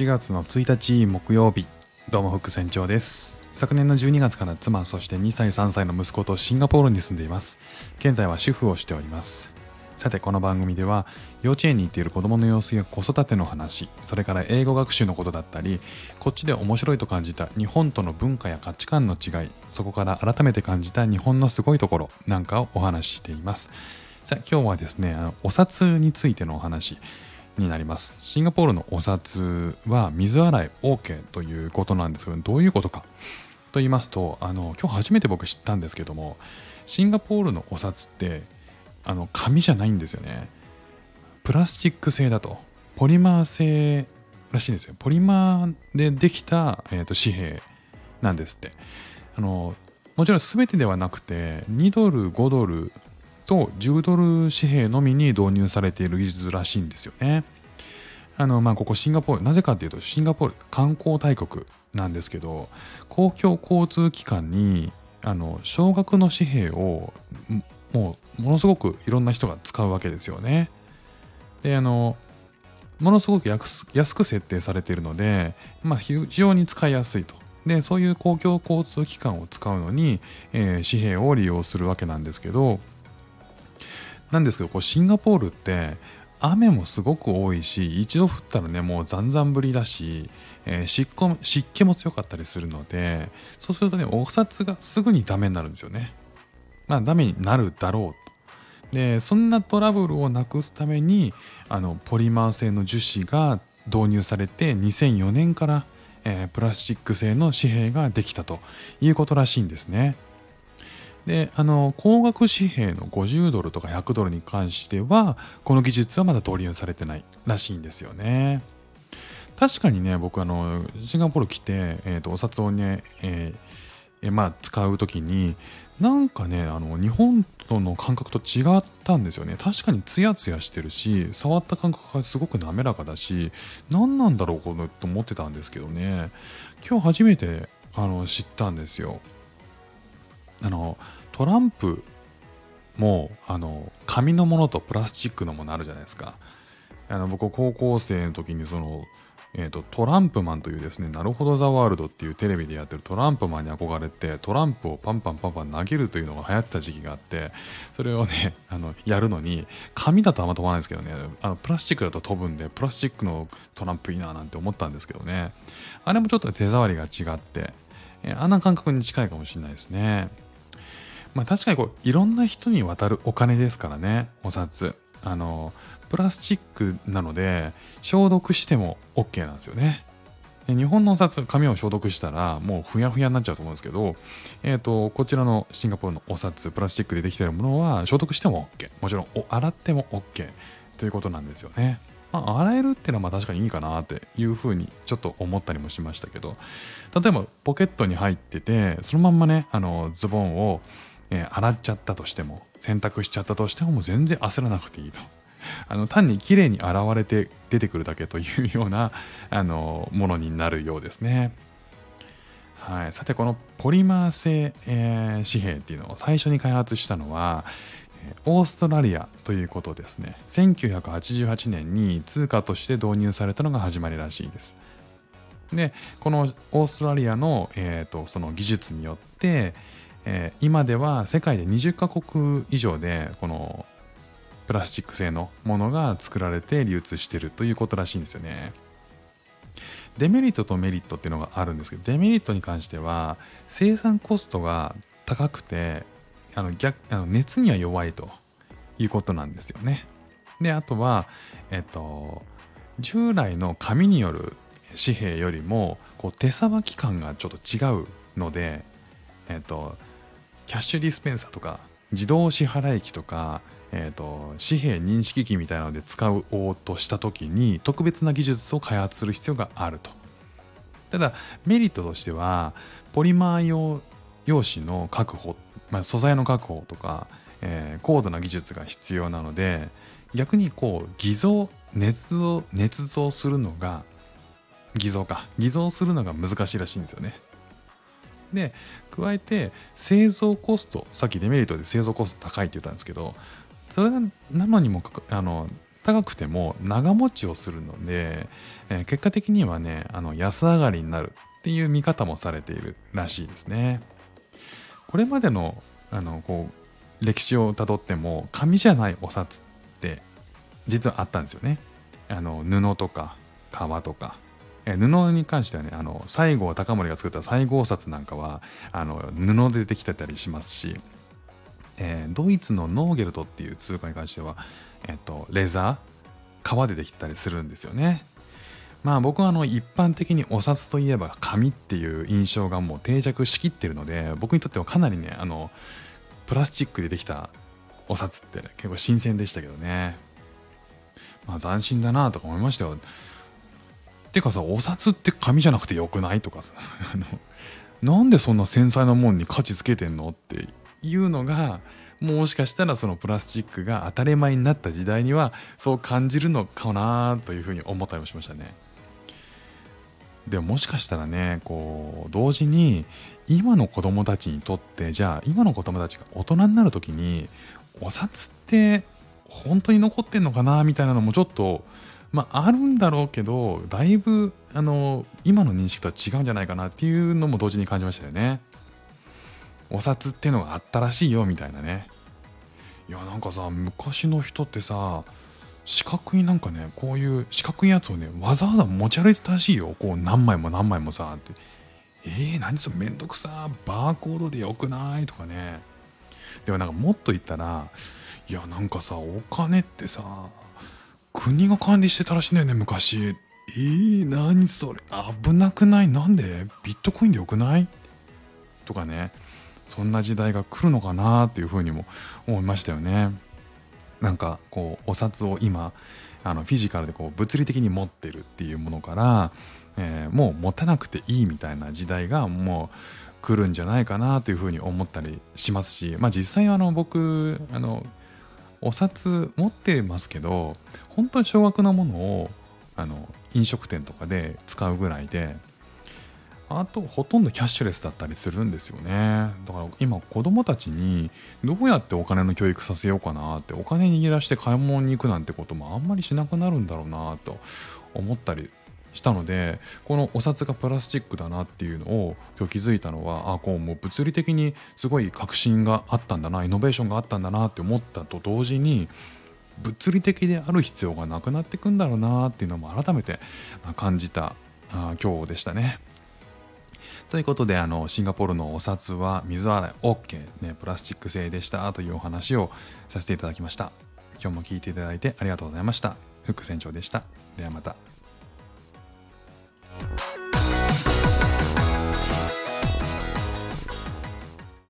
7月の1日木曜日。どうも副船長です。昨年の12月から妻そして2歳3歳の息子とシンガポールに住んでいます。現在は主婦をしております。さてこの番組では幼稚園に行っている子供の様子や子育ての話それから英語学習のことだったりこっちで面白いと感じた日本との文化や価値観の違いそこから改めて感じた日本のすごいところなんかをお話ししています。さあ今日はですねあのお札についてのお話。になります。シンガポールのお札は水洗い OK ということなんですけどどういうことか。と言いますとあの今日初めて僕知ったんですけどもシンガポールのお札ってあの紙じゃないんですよね。プラスチック製だと。ポリマー製らしいんですよ。ポリマーでできた、えーと、紙幣なんですって。あのもちろん全てではなくて2ドル5ドルと10ドル紙幣のみに導入されている技術らしいんですよねあのまあここシンガポールなぜかっていうとシンガポール観光大国なんですけど公共交通機関にあの少額の紙幣をもうものすごくいろんな人が使うわけですよね。であのものすごく安く設定されているので、まあ、非常に使いやすいと。でそういう公共交通機関を使うのに、えー、紙幣を利用するわけなんですけどなんですけどこうシンガポールって雨もすごく多いし一度降ったらねもうざんざん降りだし、えー、湿湿気も強かったりするのでそうするとねお札がすぐにダメになるんですよね。まあ、ダメになるだろうと。で、そんなトラブルをなくすために、あの、ポリマー製の樹脂が導入されて、2004年から、えー、プラスチック製の紙幣ができたということらしいんですね。で、あの、高額紙幣の50ドルとか100ドルに関しては、この技術はまだ導入されてないらしいんですよね。確かにね、僕、あの、シンガポール来て、えーと、お札をね、えーまあ、使う時になんかねあの日本との感覚と違ったんですよね。確かにツヤツヤしてるし触った感覚がすごく滑らかだし何なんだろうこのと思ってたんですけどね。今日初めてあの知ったんですよ。あのトランプもあの紙のものとプラスチックのものあるじゃないですか。あの僕高校生の時にそのえーと、トランプマンというですね、なるほどザワールドっていうテレビでやってるトランプマンに憧れて、トランプをパンパンパンパン投げるというのが流行ってた時期があって、それをね、あのやるのに、紙だとあんま飛ばないんですけどね、あのプラスチックだと飛ぶんで、プラスチックのトランプいいななんて思ったんですけどね、あれもちょっと手触りが違って、えー、あんな感覚に近いかもしれないですね。まあ確かにこう、いろんな人に渡るお金ですからね、お札。あの、プラスチックなので消毒しても OK なんですよね。で日本のお札、紙を消毒したらもうふやふやになっちゃうと思うんですけど、えっ、ー、と、こちらのシンガポールのお札、プラスチックでできているものは消毒しても OK。もちろん洗っても OK ということなんですよね。まあ、洗えるっていうのはまあ確かにいいかなっていうふうにちょっと思ったりもしましたけど、例えばポケットに入ってて、そのまんまね、あのズボンを、えー、洗っちゃったとしても、洗濯しちゃったとしてももう全然焦らなくていいと。あの単に綺麗に現れて出てくるだけというような あのものになるようですね。はい、さてこのポリマー製、えー、紙幣っていうのを最初に開発したのはオーストラリアということですね1988年に通貨として導入されたのが始まりらしいですでこのオーストラリアの,、えーと、その技術によって、えー、今では世界で20カ国以上でこのプラスチック製のものが作られて流通してるということらしいんですよね。デメリットとメリットっていうのがあるんですけどデメリットに関しては生産コストが高くてあの逆あの熱には弱いということなんですよね。であとはえっと従来の紙による紙幣よりもこう手さばき感がちょっと違うのでえっとキャッシュディスペンサーとか自動支払い機とかえーと、紙幣認識機みたいなので使おうとした時に特別な技術を開発する必要があると。ただメリットとしてはポリマー用用紙の確保、まあ、素材の確保とか、えー、高度な技術が必要なので逆にこう偽造捏造捏造するのが偽造か。偽造するのが難しいらしいんですよね。で加えて製造コストさっきデメリットで製造コスト高いって言ったんですけどそれなのにもあの高くても長持ちをするので、えー、結果的にはねあの安上がりになるっていう見方もされているらしいですね。これまでのあのこう歴史をたどっても紙じゃないお札って実はあったんですよね。あの布とか革とか布に関してはねあの西郷隆盛が作った西郷札なんかはあの布でできてたりしますし、えー、ドイツのノーゲルトっていう通貨に関しては、えっと、レザー革でできてたりするんですよね。まあ僕はあの一般的にお札といえば紙っていう印象がもう定着しきってるので僕にとってはかなりねあのプラスチックでできたお札って、結構新鮮でしたけどねまあ斬新だなとか思いましたよてかさお札って紙じゃなくてよくないとかさ なんでそんな繊細なもんに価値つけてんのっていうのがもしかしたらそのプラスチックが当たり前になった時代にはそう感じるのかなというふうに思ったりもしましたね。でももしかしたらねこう同時に今の子供たちにとってじゃあ今の子供たちが大人になる時にお札って本当に残ってんのかなみたいなのもちょっとまあ、あるんだろうけどだいぶあの今の認識とは違うんじゃないかなっていうのも同時に感じましたよね。お札っていうのがあったらしいよみたいなね。いやなんかさ昔の人ってさ四角いなんかねこういう四角いやつをねわざわざ持ち歩いてたらしいよ。こう何枚も何枚もさって。えー、何それめんどくさバーコードでよくない？とかね。でもなんかもっと言ったらいやなんかさお金ってさ国が管理してたらしいんだよね昔。えー、何それ。危なくない？なんで？ビットコインでよくない？とかね。そんな時代が来るのかなっていうふうにも思いましたよね。なんかこうお札を今あのフィジカルでこう物理的に持ってるっていうものから、えー、もう持たなくていいみたいな時代がもう来るんじゃないかなというふうに思ったりしますし、まあ、実際あの僕あのお札持ってますけど本当に少額なものをあの飲食店とかで使うぐらいであとほとんどキャッシュレスだったりするんですよね。だから今子供たちにどうやってお金の教育させようかなってお金握らして買い物に行くなんてこともあんまりしなくなるんだろうなと思ったりしたのでこのお札がプラスチックだなっていうのを今日気づいたのはあこうもう物理的にすごい革新があったんだなイノベーションがあったんだなって思ったと同時に物理的である必要がなくなってくんだろうなっていうのも改めて感じたあ今日でしたね。ということであのシンガポールのお札は水洗い OK、ね、プラスチック製でしたというお話をさせていただきました。今日も聞いていただいてありがとうございました。フック船長でした。ではまた。